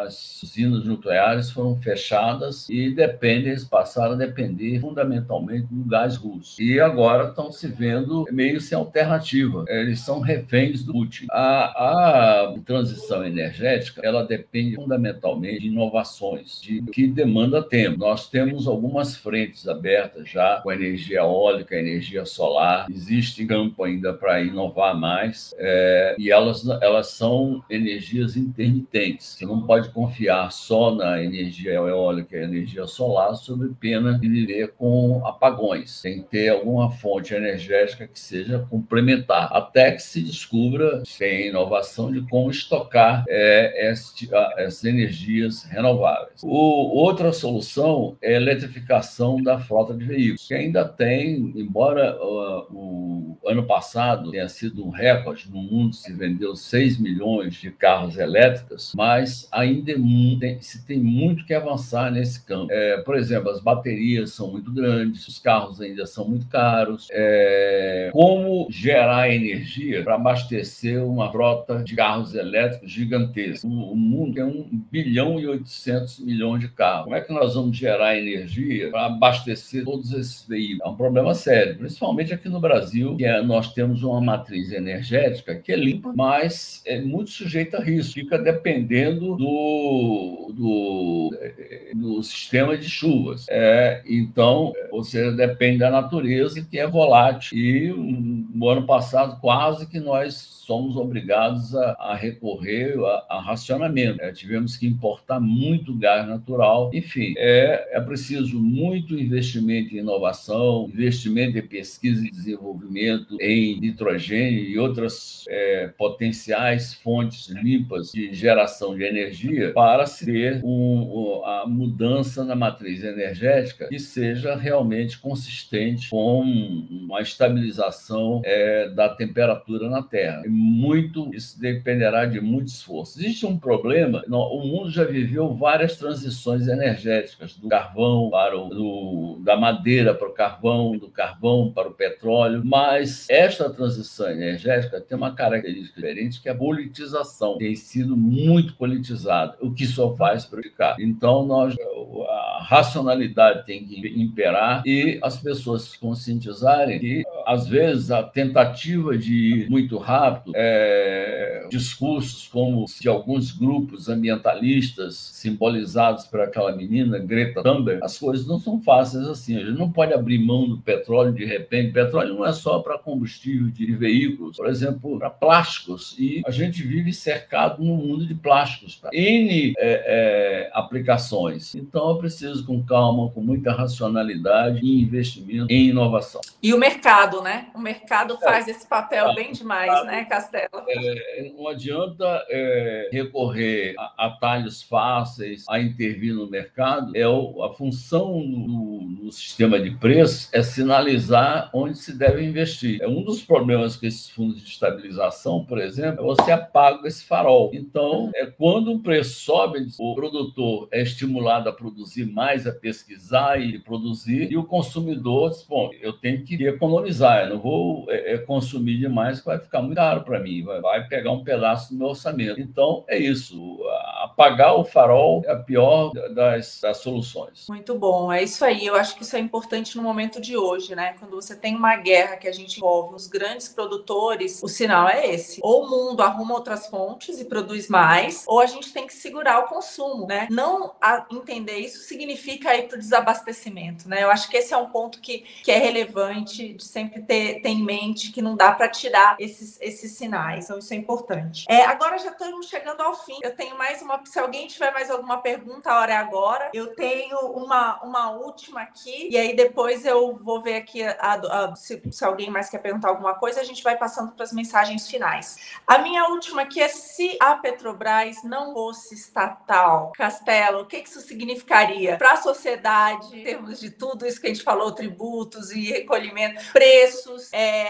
as usinas nucleares foram fechadas e dependem, passaram a depender fundamentalmente do gás russo. E agora estão se vendo meio sem alternativa. Eles são reféns do Putin. A, a transição energética ela depende fundamentalmente de inovações, de que demanda tempo. Nós temos algumas frentes abertas já com energia eólica, energia solar. Existe campo ainda para inovar mais é, e elas, elas são energias intermitentes. Você não pode confiar só na energia eólica e energia solar sob pena de viver com apagões. Tem que ter alguma fonte energética que seja complementar, até que se descubra, sem inovação, de como estocar é, este, essas energias renováveis. O, outra solução é a eletrificação da frota de veículos, que ainda tem, embora uh, o ano passado tenha sido um recorde no mundo, se vendeu 6 milhões de carros elétricos, mas ainda é tem, se tem muito que avançar nesse campo. É, por exemplo, as baterias são muito grandes, os carros ainda são muito caros. É, como gerar energia para abastecer uma frota de carros elétricos gigantesca? O, o mundo tem 1 bilhão e 800 milhões de carros. Como é que nós vamos gerar energia para abastecer todos esses veículos? É um problema sério, principalmente aqui no Brasil, que é, nós temos uma matriz energética que é limpa, mas é muito sujeita a risco. Fica dependendo do, do, do sistema de chuvas. É, então, você depende da natureza, que é volátil. E no ano passado, quase que nós somos obrigados a, a recorrer a, a racionamento. É, tivemos que importar muito gás natural. Enfim, é, é preciso muito investimento em inovação, investimento em pesquisa e desenvolvimento em nitrogênio e outras é, potenciais fontes limpas de geração de energia para se ter um, a mudança na matriz energética que seja realmente consistente com uma estabilização é, da temperatura na Terra. Muito isso dependerá de muito esforço. Existe um problema, o mundo já viveu várias transições energéticas, do carvão para o do, da madeira para o carvão, do carvão para o petróleo, mas esta transição energética tem uma característica diferente que é a politização. Tem sido muito politizada, o que só faz prejudicar. Então, nós, a racionalidade tem que imperar e as pessoas se conscientizarem que, às vezes, a tentativa de ir muito rápido, é, discursos como de alguns grupos ambientalistas simbolizados por aquela menina, Greta Thunberg, as coisas não são fáceis assim. A gente não pode abrir mão do petróleo de repente. Petróleo não é só para combustível de veículos, por exemplo, para plásticos. E a gente vive cercado num mundo de plásticos para N é, é, aplicações. Então, eu preciso, com calma, com muita racionalidade e investimento em inovação. E o mercado, né? O mercado faz é, esse papel bem demais, né, Castelo? É, não adianta é, recorrer a atalhos fáceis, a intervir no mercado. É o, a função no, no, sistema de preços é sinalizar onde se deve investir. É um dos problemas com esses fundos de estabilização, por exemplo, é você apaga esse farol. Então, é quando o preço sobe, o produtor é estimulado a produzir mais, a pesquisar e produzir, e o consumidor diz, bom, eu tenho que economizar, eu não vou é, é consumir demais, vai ficar muito caro para mim, vai, vai pegar um pedaço do meu orçamento. Então, é isso. Apagar o farol é a pior das, das soluções. Muito bom, é isso aí. Eu acho que isso é importante no momento de hoje, né? Quando você tem uma guerra que a gente envolve os grandes produtores, o sinal é esse. Ou o mundo arruma outras fontes e produz mais, ou a gente tem que segurar o consumo, né? Não entender isso significa ir para o desabastecimento, né? Eu acho que esse é um ponto que, que é relevante de sempre ter, ter em mente que não dá para tirar esses, esses sinais. Então, isso é importante. É, agora já estamos chegando ao fim. Eu tenho mais uma. Se alguém tiver mais alguma pergunta, a hora é agora. Eu tenho uma, uma última aqui, e aí depois eu vou ver aqui a, a, se, se, alguém mais quer perguntar alguma coisa, a gente vai passando para as mensagens finais. A minha última aqui é se a Petrobras não fosse estatal, Castelo, o que, que isso significaria para a sociedade, em termos de tudo isso que a gente falou, tributos e recolhimento, preços? É...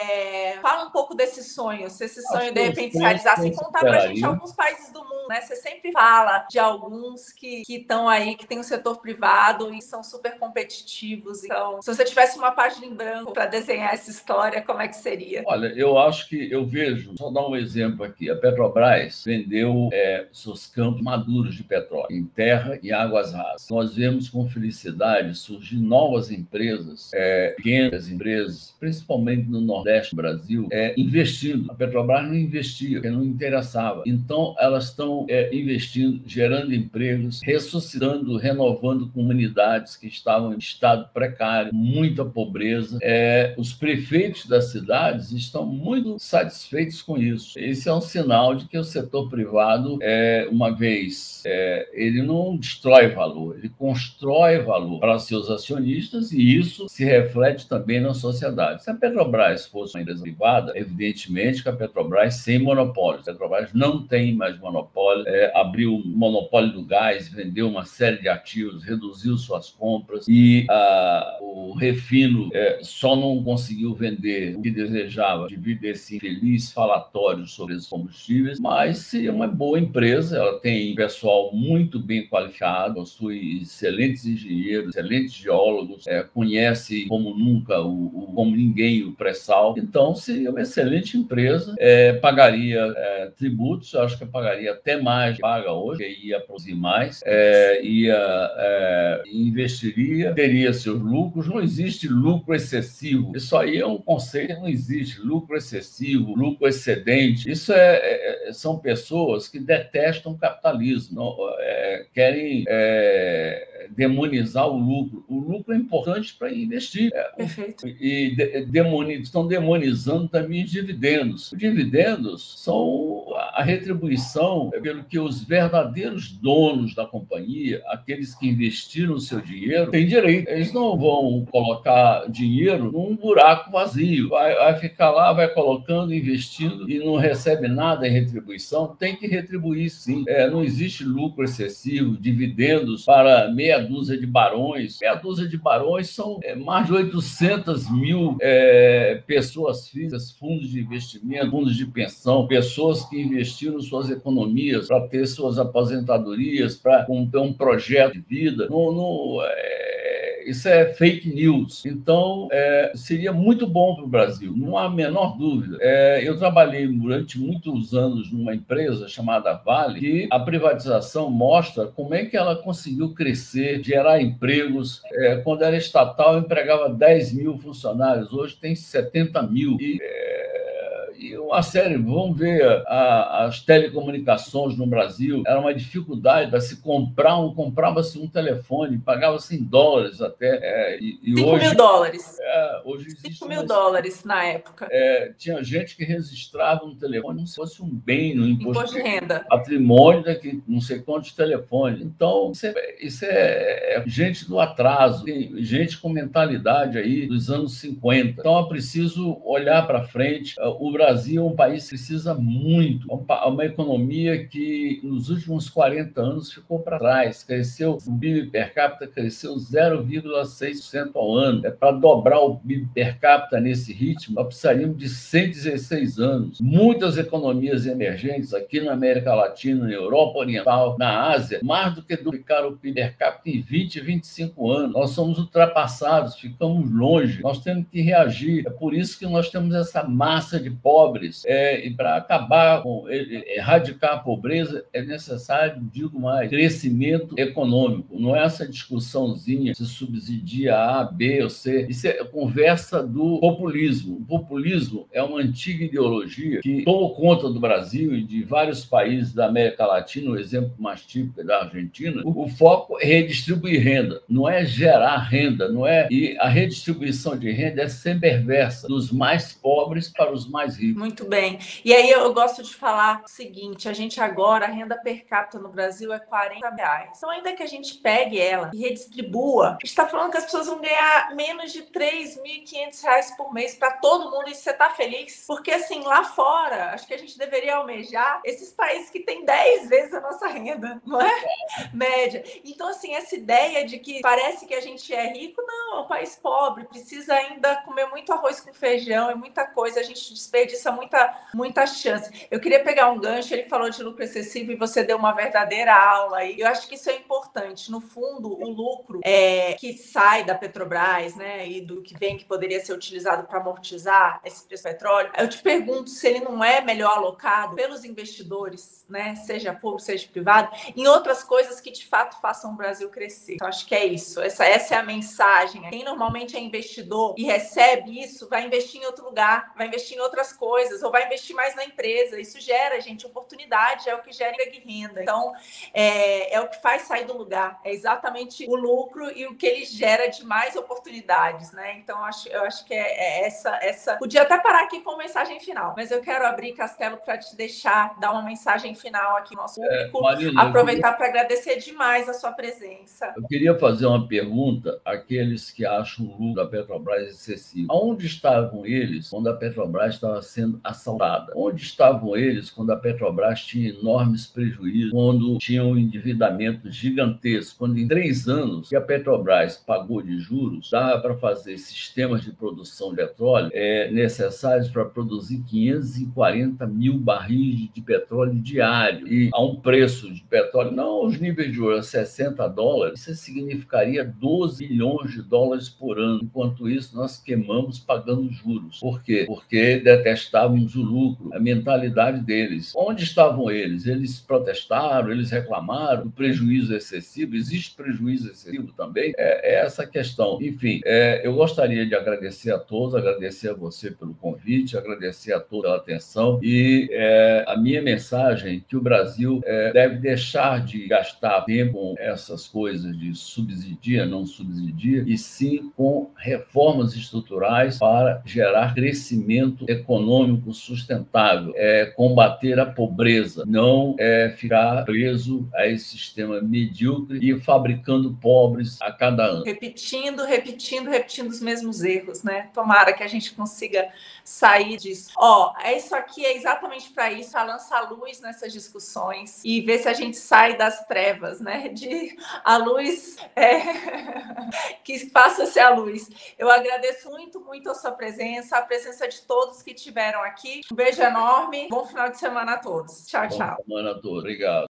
Fala um pouco desse sonho, se esse sonho de repente se realizar, sem contar para a gente alguns países do mundo, né? Você sempre fala de alguns que estão aí, que tem o setor privado e são super competitivos. Então, se você tivesse uma página em branco para desenhar essa história, como é que seria? Olha, eu acho que eu vejo, só dar um exemplo aqui: a Petrobras vendeu é, seus campos maduros de petróleo em terra e águas rasas. Nós vemos com felicidade surgir novas empresas, é, pequenas empresas, principalmente no Nordeste do Brasil, é, investindo. A Petrobras não investia, porque não interessava. Então, elas estão é, investindo, gerando empregos, ressuscitando, renovando comunidades que estavam em estado precário, muita pobreza. É, os prefeitos das cidades estão muito satisfeitos com isso. Esse é um sinal de que o setor privado, é, uma vez, é, ele não destrói valor, ele constrói valor para seus acionistas e isso se reflete também na sociedade. Se a Petrobras fosse uma empresa privada, evidentemente que a Petrobras sem monopólio. A Petrobras não tem mais monopólio, é, abriu o monopólio do gás, vendeu uma série de ativos, reduziu suas compras e ah, o Refino é, só não conseguiu vender o que desejava devido a esse infeliz falatório sobre os combustíveis, mas é uma boa empresa, ela tem pessoal muito bem qualificado, possui excelentes engenheiros, excelentes geólogos, é, conhece como nunca, o, o, como ninguém o pré-sal. Então, seria uma excelente empresa, é, pagaria é, tributos, acho que pagaria até mais paga hoje, ia produzir mais, é, ia é, investiria, teria seus lucros. Não existe lucro excessivo. Isso aí é um conceito, não existe lucro excessivo, lucro excedente. Isso é, é, é são pessoas que detestam o capitalismo, não, querem demonizar o lucro. O lucro é importante para investir. É, Perfeito. E de, demoni, estão demonizando também os dividendos. Os dividendos são a retribuição pelo que os verdadeiros donos da companhia, aqueles que investiram o seu dinheiro, têm direito. Eles não vão colocar dinheiro num buraco vazio. Vai, vai ficar lá, vai colocando, investindo e não recebe nada em retribuição. Tem que retribuir sim. É, não existe lucro excessivo, dividendos para meia dúzia de barões. Meia dúzia de barões são é, mais de 800 mil é, pessoas físicas, fundos de investimento, fundos de pensão, pessoas que investiram suas economias para ter suas aposentadorias, para ter um projeto de vida. Não, não, é, isso é fake news. Então, é, seria muito bom para o Brasil, não há a menor dúvida. É, eu trabalhei durante muitos anos numa empresa chamada Vale, e a privatização mostra como é que ela conseguiu crescer, gerar empregos. É, quando era estatal, empregava 10 mil funcionários, hoje tem 70 mil. E, é, e uma série, vamos ver a, as telecomunicações no Brasil, era uma dificuldade para se comprar um, comprava-se um telefone, pagava-se em dólares até. É, e, e 5 hoje, mil dólares. É, hoje existe 5 mil uma, dólares na época. É, tinha gente que registrava um telefone como se fosse um bem no imposto, imposto de renda. Patrimônio daqui, não sei quantos telefones. Então, isso é, isso é, é gente do atraso, gente com mentalidade aí dos anos 50. Então, é preciso olhar para frente. O Brasil Brasil é um país que precisa muito, é uma economia que nos últimos 40 anos ficou para trás, cresceu, o PIB per capita cresceu 0,6% ao ano. É para dobrar o PIB per capita nesse ritmo, nós precisaríamos de 116 anos. Muitas economias emergentes aqui na América Latina, na Europa Oriental, na Ásia, mais do que duplicar o PIB per capita em 20, 25 anos. Nós somos ultrapassados, ficamos longe, nós temos que reagir. É por isso que nós temos essa massa de pobres pobres. É, e para acabar com, erradicar a pobreza, é necessário, digo mais, crescimento econômico. Não é essa discussãozinha se subsidia A, B ou C. Isso é conversa do populismo. O populismo é uma antiga ideologia que tomou conta do Brasil e de vários países da América Latina, o exemplo mais típico é da Argentina. O, o foco é redistribuir renda, não é gerar renda, não é. E a redistribuição de renda é sempre perversa, dos mais pobres para os mais ricos. Muito bem. E aí eu gosto de falar o seguinte: a gente agora, a renda per capita no Brasil é 40 reais. Então, ainda que a gente pegue ela e redistribua, está falando que as pessoas vão ganhar menos de 3.500 reais por mês para todo mundo e você está feliz? Porque, assim, lá fora, acho que a gente deveria almejar esses países que têm 10 vezes a nossa renda, não é? Média. Então, assim, essa ideia de que parece que a gente é rico, não, é um país pobre, precisa ainda comer muito arroz com feijão e muita coisa, a gente desperdiça desperdiça muita, muita chance. Eu queria pegar um gancho, ele falou de lucro excessivo e você deu uma verdadeira aula. E eu acho que isso é importante. No fundo, o lucro é, que sai da Petrobras, né, e do que vem que poderia ser utilizado para amortizar esse preço do petróleo, eu te pergunto se ele não é melhor alocado pelos investidores, né, seja público, seja privado, em outras coisas que de fato façam o Brasil crescer. Então, acho que é isso. Essa, essa é a mensagem. Quem normalmente é investidor e recebe isso, vai investir em outro lugar, vai investir em outras coisas coisas, ou vai investir mais na empresa. Isso gera, gente, oportunidade, é o que gera renda. Então, é, é o que faz sair do lugar. É exatamente o lucro e o que ele gera de mais oportunidades, né? Então, eu acho, eu acho que é, é essa, essa. Podia até parar aqui com mensagem final, mas eu quero abrir, Castelo, para te deixar dar uma mensagem final aqui no nosso é, público. É, Marina, aproveitar para agradecer demais a sua presença. Eu queria fazer uma pergunta àqueles que acham o lucro da Petrobras excessivo. Aonde estavam eles quando a Petrobras estava sendo assaltada. Onde estavam eles quando a Petrobras tinha enormes prejuízos, quando tinha um endividamento gigantesco, quando em três anos que a Petrobras pagou de juros, dava para fazer sistemas de produção de petróleo é, necessários para produzir 540 mil barris de petróleo diário e a um preço de petróleo, não aos níveis de ouro, 60 dólares, isso significaria 12 milhões de dólares por ano. Enquanto isso, nós queimamos pagando juros. Por quê? Porque detestamos detestávamos o lucro, a mentalidade deles. Onde estavam eles? Eles protestaram, eles reclamaram do prejuízo excessivo. Existe prejuízo excessivo também? É, é essa questão. Enfim, é, eu gostaria de agradecer a todos, agradecer a você pelo convite, agradecer a toda a atenção e é, a minha mensagem que o Brasil é, deve deixar de gastar tempo com essas coisas de subsidia, não subsidia, e sim com reformas estruturais para gerar crescimento econômico sustentável, é combater a pobreza, não é ficar preso a esse sistema medíocre e fabricando pobres a cada ano. Repetindo, repetindo, repetindo os mesmos erros, né? Tomara que a gente consiga sair disso. Ó, é isso aqui é exatamente para isso, para lançar luz nessas discussões e ver se a gente sai das trevas, né? De a luz é... [LAUGHS] que faça-se a luz. Eu agradeço muito, muito a sua presença, a presença de todos que estiveram aqui. Um beijo enorme, bom final de semana a todos. Tchau, tchau. Bom semana a todos. Obrigado.